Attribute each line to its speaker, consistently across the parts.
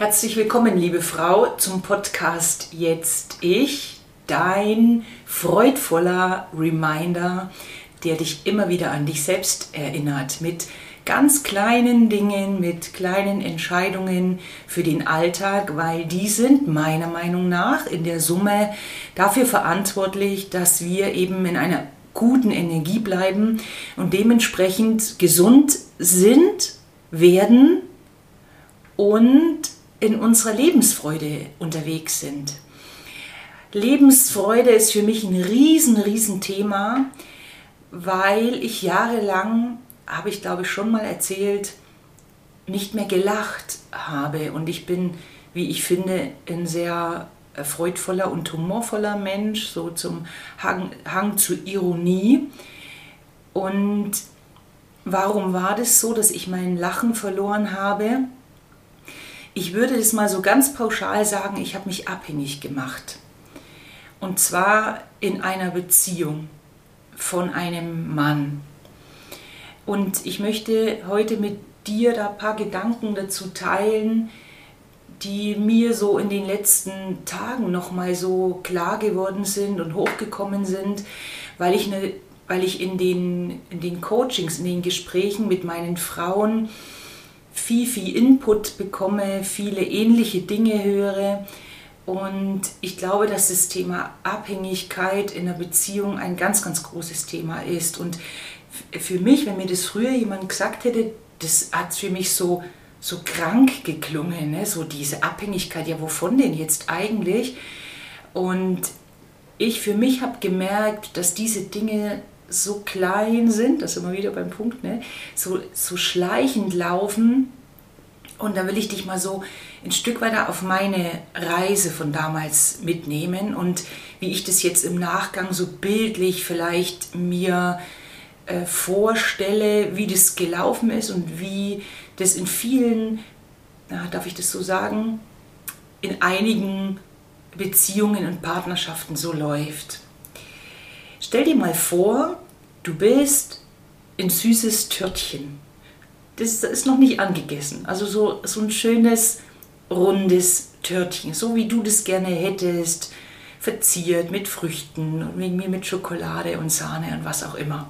Speaker 1: Herzlich willkommen, liebe Frau, zum Podcast Jetzt Ich, dein freudvoller Reminder, der dich immer wieder an dich selbst erinnert, mit ganz kleinen Dingen, mit kleinen Entscheidungen für den Alltag, weil die sind meiner Meinung nach in der Summe dafür verantwortlich, dass wir eben in einer guten Energie bleiben und dementsprechend gesund sind, werden und in unserer Lebensfreude unterwegs sind. Lebensfreude ist für mich ein riesen, riesen Thema, weil ich jahrelang, habe ich glaube ich schon mal erzählt, nicht mehr gelacht habe. Und ich bin, wie ich finde, ein sehr freudvoller und humorvoller Mensch, so zum Hang, Hang zu Ironie. Und warum war das so, dass ich mein Lachen verloren habe? Ich würde das mal so ganz pauschal sagen, ich habe mich abhängig gemacht. Und zwar in einer Beziehung von einem Mann. Und ich möchte heute mit dir da ein paar Gedanken dazu teilen, die mir so in den letzten Tagen nochmal so klar geworden sind und hochgekommen sind, weil ich, eine, weil ich in, den, in den Coachings, in den Gesprächen mit meinen Frauen viel, viel Input bekomme, viele ähnliche Dinge höre. Und ich glaube, dass das Thema Abhängigkeit in einer Beziehung ein ganz, ganz großes Thema ist. Und für mich, wenn mir das früher jemand gesagt hätte, das hat für mich so, so krank geklungen, ne? so diese Abhängigkeit, ja, wovon denn jetzt eigentlich? Und ich für mich habe gemerkt, dass diese Dinge so klein sind, das immer wieder beim Punkt, ne? so, so schleichend laufen. Und da will ich dich mal so ein Stück weiter auf meine Reise von damals mitnehmen und wie ich das jetzt im Nachgang so bildlich vielleicht mir äh, vorstelle, wie das gelaufen ist und wie das in vielen, na, darf ich das so sagen, in einigen Beziehungen und Partnerschaften so läuft. Stell dir mal vor, du bist ein süßes Törtchen. Das ist noch nicht angegessen. Also so, so ein schönes, rundes Törtchen, so wie du das gerne hättest, verziert mit Früchten und wegen mir mit Schokolade und Sahne und was auch immer.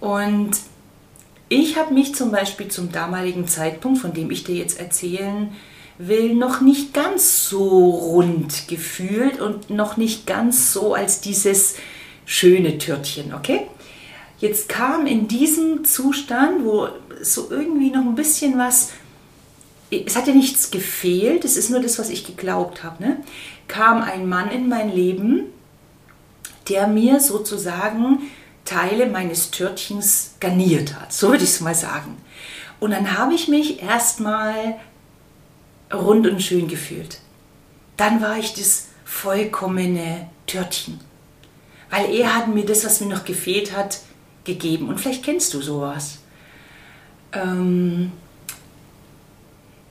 Speaker 1: Und ich habe mich zum Beispiel zum damaligen Zeitpunkt, von dem ich dir jetzt erzählen will, noch nicht ganz so rund gefühlt und noch nicht ganz so als dieses schöne Törtchen, okay? Jetzt kam in diesem Zustand, wo so irgendwie noch ein bisschen was, es hat ja nichts gefehlt, es ist nur das, was ich geglaubt habe, ne? kam ein Mann in mein Leben, der mir sozusagen Teile meines Törtchens garniert hat, so würde ich es mal sagen. Und dann habe ich mich erstmal rund und schön gefühlt. Dann war ich das vollkommene Törtchen weil er hat mir das, was mir noch gefehlt hat, gegeben. Und vielleicht kennst du sowas. Ähm,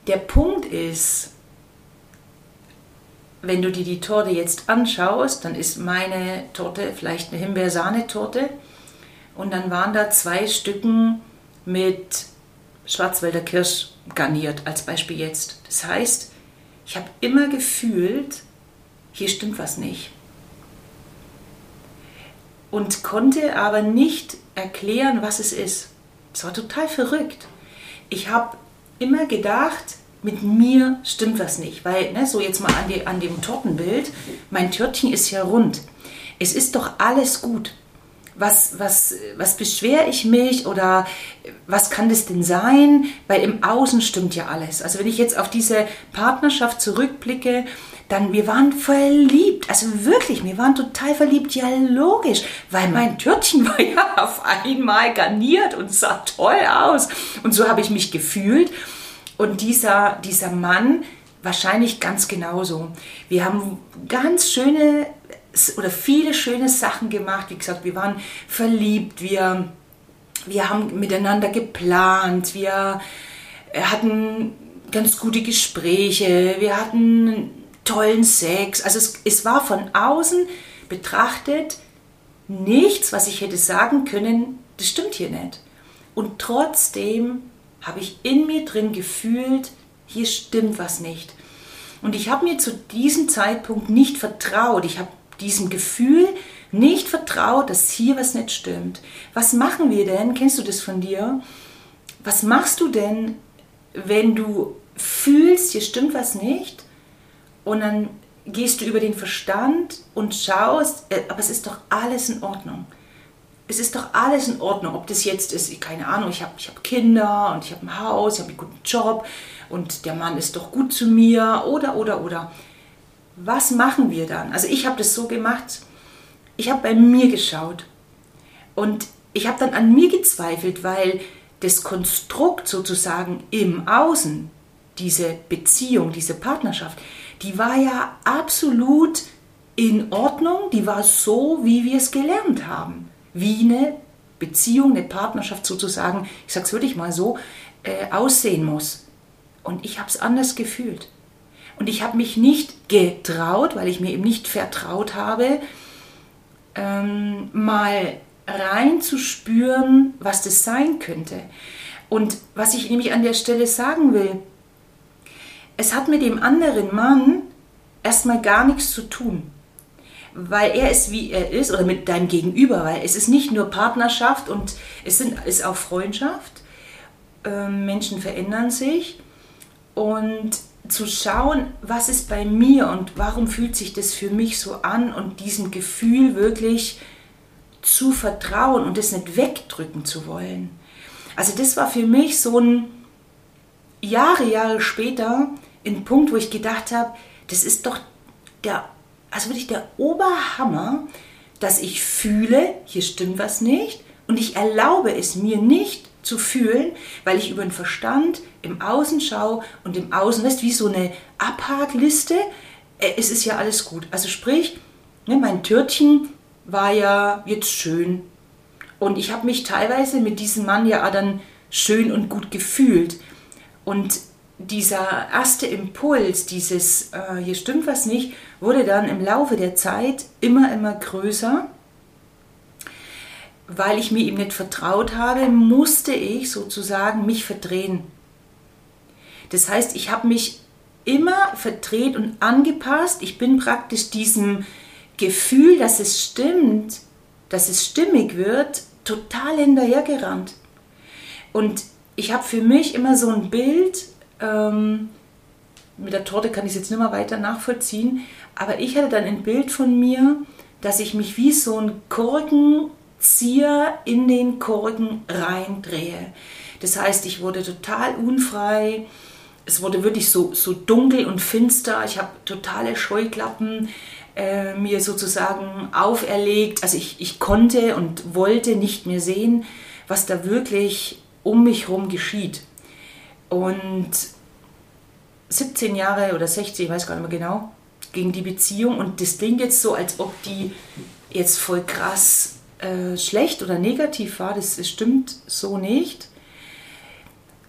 Speaker 1: der Punkt ist, wenn du dir die Torte jetzt anschaust, dann ist meine Torte vielleicht eine Himbeersahnetorte und dann waren da zwei Stücken mit Schwarzwälder Kirsch garniert, als Beispiel jetzt. Das heißt, ich habe immer gefühlt, hier stimmt was nicht und konnte aber nicht erklären, was es ist. Es war total verrückt. Ich habe immer gedacht, mit mir stimmt was nicht, weil, ne, so jetzt mal an, die, an dem Tortenbild, mein Törtchen ist ja rund. Es ist doch alles gut. Was, was, was beschwere ich mich oder was kann das denn sein? Weil im Außen stimmt ja alles. Also wenn ich jetzt auf diese Partnerschaft zurückblicke, dann wir waren verliebt, also wirklich, wir waren total verliebt, ja logisch, weil mein Törtchen war ja auf einmal garniert und sah toll aus. Und so habe ich mich gefühlt. Und dieser, dieser Mann wahrscheinlich ganz genauso. Wir haben ganz schöne oder viele schöne Sachen gemacht, wie gesagt, wir waren verliebt, wir, wir haben miteinander geplant, wir hatten ganz gute Gespräche, wir hatten tollen Sex. Also es, es war von außen betrachtet nichts, was ich hätte sagen können, das stimmt hier nicht. Und trotzdem habe ich in mir drin gefühlt, hier stimmt was nicht. Und ich habe mir zu diesem Zeitpunkt nicht vertraut. Ich habe diesem Gefühl nicht vertraut, dass hier was nicht stimmt. Was machen wir denn? Kennst du das von dir? Was machst du denn, wenn du fühlst, hier stimmt was nicht? Und dann gehst du über den Verstand und schaust, äh, aber es ist doch alles in Ordnung. Es ist doch alles in Ordnung, ob das jetzt ist, keine Ahnung, ich habe ich hab Kinder und ich habe ein Haus, ich habe einen guten Job und der Mann ist doch gut zu mir oder, oder, oder. Was machen wir dann? Also ich habe das so gemacht, ich habe bei mir geschaut und ich habe dann an mir gezweifelt, weil das Konstrukt sozusagen im Außen, diese Beziehung, diese Partnerschaft, die war ja absolut in Ordnung, die war so, wie wir es gelernt haben. Wie eine Beziehung, eine Partnerschaft sozusagen, ich sage es wirklich mal so, äh, aussehen muss. Und ich habe es anders gefühlt. Und ich habe mich nicht getraut, weil ich mir eben nicht vertraut habe, ähm, mal reinzuspüren, was das sein könnte. Und was ich nämlich an der Stelle sagen will, es hat mit dem anderen Mann erstmal gar nichts zu tun. Weil er ist, wie er ist, oder mit deinem Gegenüber, weil es ist nicht nur Partnerschaft und es sind, ist auch Freundschaft. Ähm, Menschen verändern sich. Und zu schauen, was ist bei mir und warum fühlt sich das für mich so an und diesem Gefühl wirklich zu vertrauen und es nicht wegdrücken zu wollen. Also das war für mich so ein Jahre, Jahre später ein Punkt, wo ich gedacht habe, das ist doch der, also wirklich der Oberhammer, dass ich fühle, hier stimmt was nicht und ich erlaube es mir nicht zu fühlen, weil ich über den Verstand im Außen schaue und im Außen, weißt wie so eine Abhakliste, äh, es ist ja alles gut. Also sprich, ne, mein Törtchen war ja jetzt schön und ich habe mich teilweise mit diesem Mann ja dann schön und gut gefühlt. Und dieser erste Impuls, dieses äh, hier stimmt was nicht, wurde dann im Laufe der Zeit immer, immer größer. Weil ich mir ihm nicht vertraut habe, musste ich sozusagen mich verdrehen. Das heißt, ich habe mich immer verdreht und angepasst. Ich bin praktisch diesem Gefühl, dass es stimmt, dass es stimmig wird, total hinterhergerannt. Und ich habe für mich immer so ein Bild, ähm, mit der Torte kann ich es jetzt nicht mehr weiter nachvollziehen, aber ich hatte dann ein Bild von mir, dass ich mich wie so ein Korkenzieher in den Korken reindrehe. Das heißt, ich wurde total unfrei, es wurde wirklich so, so dunkel und finster. Ich habe totale Scheuklappen äh, mir sozusagen auferlegt. Also ich, ich konnte und wollte nicht mehr sehen, was da wirklich um mich herum geschieht. Und 17 Jahre oder 16, ich weiß gar nicht mehr genau, ging die Beziehung und das klingt jetzt so, als ob die jetzt voll krass äh, schlecht oder negativ war. Das, das stimmt so nicht.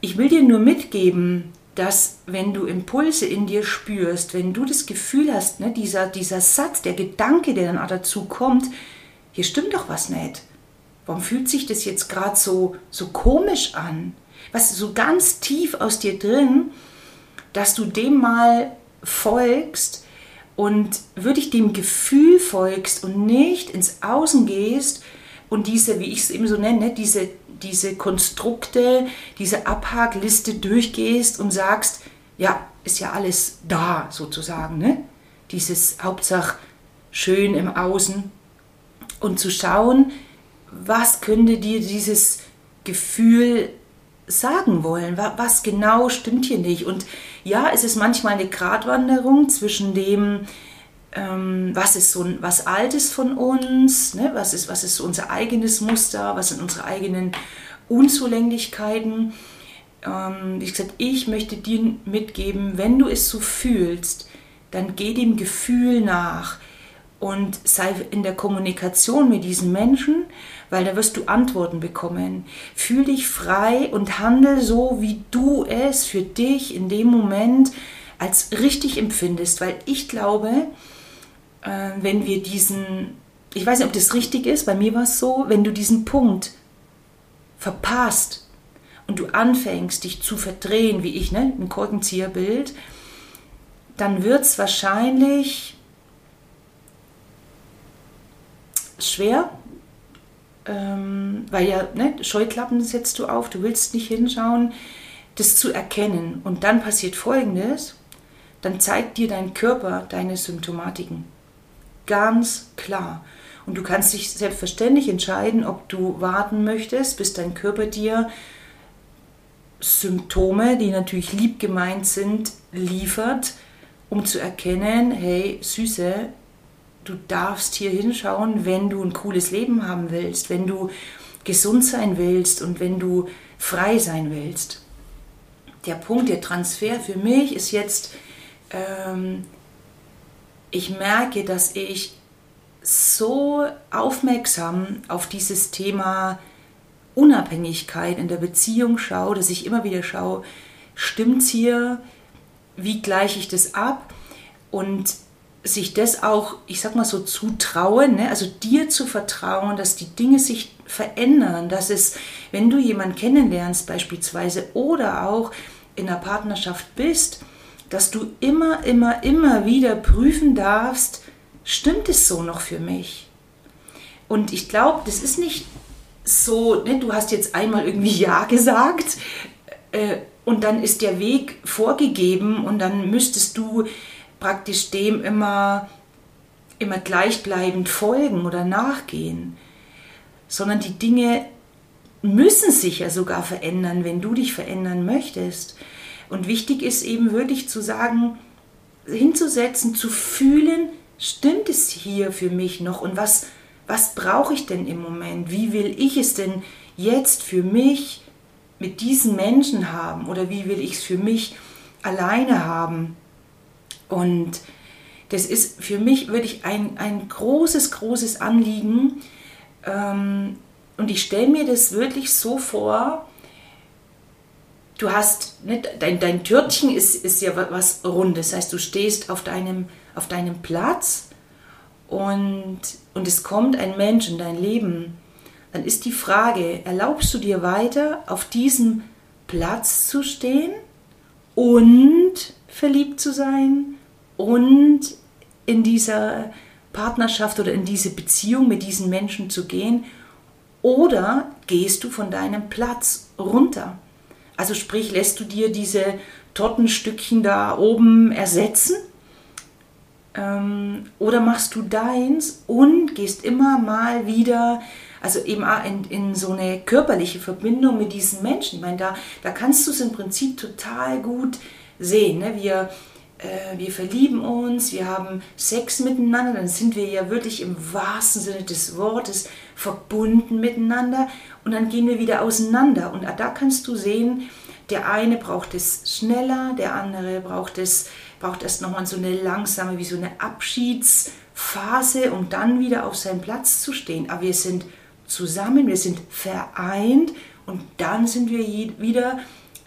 Speaker 1: Ich will dir nur mitgeben, dass wenn du Impulse in dir spürst, wenn du das Gefühl hast, ne, dieser, dieser Satz, der Gedanke, der dann auch dazu kommt, hier stimmt doch was nicht. Warum fühlt sich das jetzt gerade so, so komisch an? Was so ganz tief aus dir drin, dass du dem mal folgst und wirklich dem Gefühl folgst und nicht ins Außen gehst und diese, wie ich es eben so nenne, diese diese Konstrukte, diese Abhakliste durchgehst und sagst, ja, ist ja alles da sozusagen, ne? Dieses Hauptsache schön im Außen und zu schauen, was könnte dir dieses Gefühl sagen wollen, was genau stimmt hier nicht. Und ja, es ist manchmal eine Gratwanderung zwischen dem, ähm, was ist so was Altes von uns, ne? was, ist, was ist unser eigenes Muster, was sind unsere eigenen Unzulänglichkeiten. Ähm, wie gesagt, ich möchte dir mitgeben, wenn du es so fühlst, dann geh dem Gefühl nach und sei in der Kommunikation mit diesen Menschen, weil da wirst du Antworten bekommen. Fühl dich frei und handel so, wie du es für dich in dem Moment als richtig empfindest, weil ich glaube, äh, wenn wir diesen, ich weiß nicht, ob das richtig ist, bei mir war es so, wenn du diesen Punkt verpasst und du anfängst, dich zu verdrehen, wie ich, ne, ein Korkenzieherbild, dann wird es wahrscheinlich schwer, ähm, weil ja, ne, Scheuklappen setzt du auf, du willst nicht hinschauen, das zu erkennen. Und dann passiert Folgendes, dann zeigt dir dein Körper deine Symptomatiken. Ganz klar. Und du kannst dich selbstverständlich entscheiden, ob du warten möchtest, bis dein Körper dir Symptome, die natürlich lieb gemeint sind, liefert, um zu erkennen, hey Süße, du darfst hier hinschauen, wenn du ein cooles Leben haben willst, wenn du gesund sein willst und wenn du frei sein willst. Der Punkt, der Transfer für mich ist jetzt, ähm, ich merke, dass ich so aufmerksam auf dieses Thema Unabhängigkeit in der Beziehung schaue, dass ich immer wieder schaue, stimmt's hier, wie gleiche ich das ab und sich das auch, ich sag mal so, zutrauen, ne? also dir zu vertrauen, dass die Dinge sich verändern, dass es, wenn du jemanden kennenlernst beispielsweise oder auch in einer Partnerschaft bist, dass du immer, immer, immer wieder prüfen darfst, stimmt es so noch für mich? Und ich glaube, das ist nicht so, ne, du hast jetzt einmal irgendwie Ja gesagt äh, und dann ist der Weg vorgegeben und dann müsstest du praktisch dem immer, immer gleichbleibend folgen oder nachgehen, sondern die Dinge müssen sich ja sogar verändern, wenn du dich verändern möchtest. Und wichtig ist eben wirklich zu sagen, hinzusetzen, zu fühlen, stimmt es hier für mich noch und was, was brauche ich denn im Moment? Wie will ich es denn jetzt für mich mit diesen Menschen haben oder wie will ich es für mich alleine haben? Und das ist für mich wirklich ein, ein großes, großes Anliegen. Ähm, und ich stelle mir das wirklich so vor, du hast, ne, dein, dein Törtchen ist, ist ja was Rundes, das heißt, du stehst auf deinem, auf deinem Platz und, und es kommt ein Mensch in dein Leben, dann ist die Frage, erlaubst du dir weiter auf diesem Platz zu stehen und verliebt zu sein und in dieser Partnerschaft oder in diese Beziehung mit diesen Menschen zu gehen oder gehst du von deinem Platz runter? Also sprich, lässt du dir diese Tortenstückchen da oben ersetzen? Ähm, oder machst du deins und gehst immer mal wieder, also eben in, in so eine körperliche Verbindung mit diesen Menschen? Ich meine, da, da kannst du es im Prinzip total gut sehen. Ne? Wir, äh, wir verlieben uns, wir haben Sex miteinander, dann sind wir ja wirklich im wahrsten Sinne des Wortes verbunden miteinander und dann gehen wir wieder auseinander. Und da kannst du sehen, der eine braucht es schneller, der andere braucht es braucht erst nochmal so eine langsame, wie so eine Abschiedsphase, um dann wieder auf seinen Platz zu stehen. Aber wir sind zusammen, wir sind vereint und dann sind wir wieder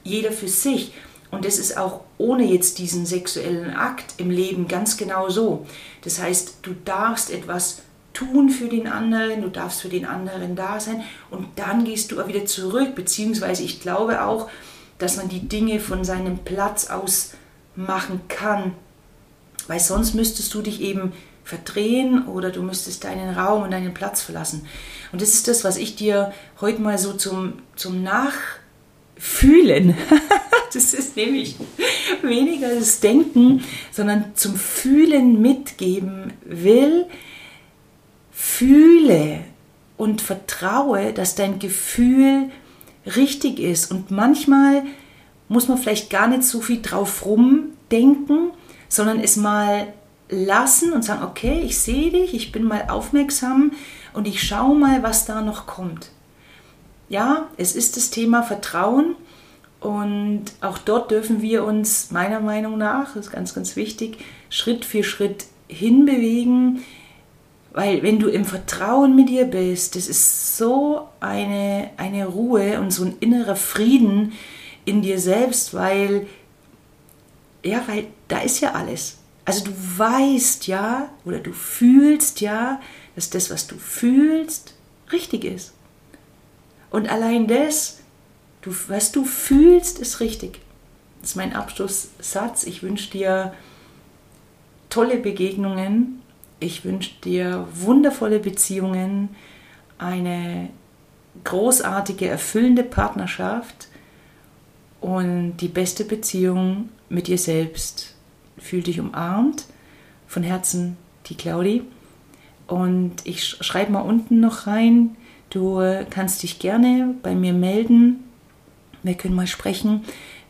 Speaker 1: jeder für sich. Und das ist auch ohne jetzt diesen sexuellen Akt im Leben ganz genau so. Das heißt, du darfst etwas tun für den anderen, du darfst für den anderen da sein und dann gehst du auch wieder zurück, beziehungsweise ich glaube auch, dass man die Dinge von seinem Platz aus machen kann, weil sonst müsstest du dich eben verdrehen oder du müsstest deinen Raum und deinen Platz verlassen. Und das ist das, was ich dir heute mal so zum, zum Nachfühlen Das ist nämlich weniger das Denken, sondern zum Fühlen mitgeben will. Fühle und vertraue, dass dein Gefühl richtig ist. Und manchmal muss man vielleicht gar nicht so viel drauf rumdenken, sondern es mal lassen und sagen, okay, ich sehe dich, ich bin mal aufmerksam und ich schaue mal, was da noch kommt. Ja, es ist das Thema Vertrauen und auch dort dürfen wir uns meiner Meinung nach, das ist ganz, ganz wichtig, Schritt für Schritt hinbewegen, weil wenn du im Vertrauen mit dir bist, das ist so eine, eine Ruhe und so ein innerer Frieden in dir selbst, weil, ja, weil da ist ja alles. Also du weißt ja oder du fühlst ja, dass das, was du fühlst, richtig ist. Und allein das Du, was du fühlst, ist richtig. Das ist mein Abschlusssatz. Ich wünsche dir tolle Begegnungen. Ich wünsche dir wundervolle Beziehungen, eine großartige, erfüllende Partnerschaft und die beste Beziehung mit dir selbst. Fühl dich umarmt. Von Herzen, die Claudi. Und ich schreibe mal unten noch rein, du kannst dich gerne bei mir melden. Wir können mal sprechen.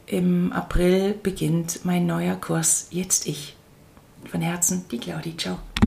Speaker 1: Im April beginnt mein neuer Kurs Jetzt ich. Von Herzen, die Claudi. Ciao.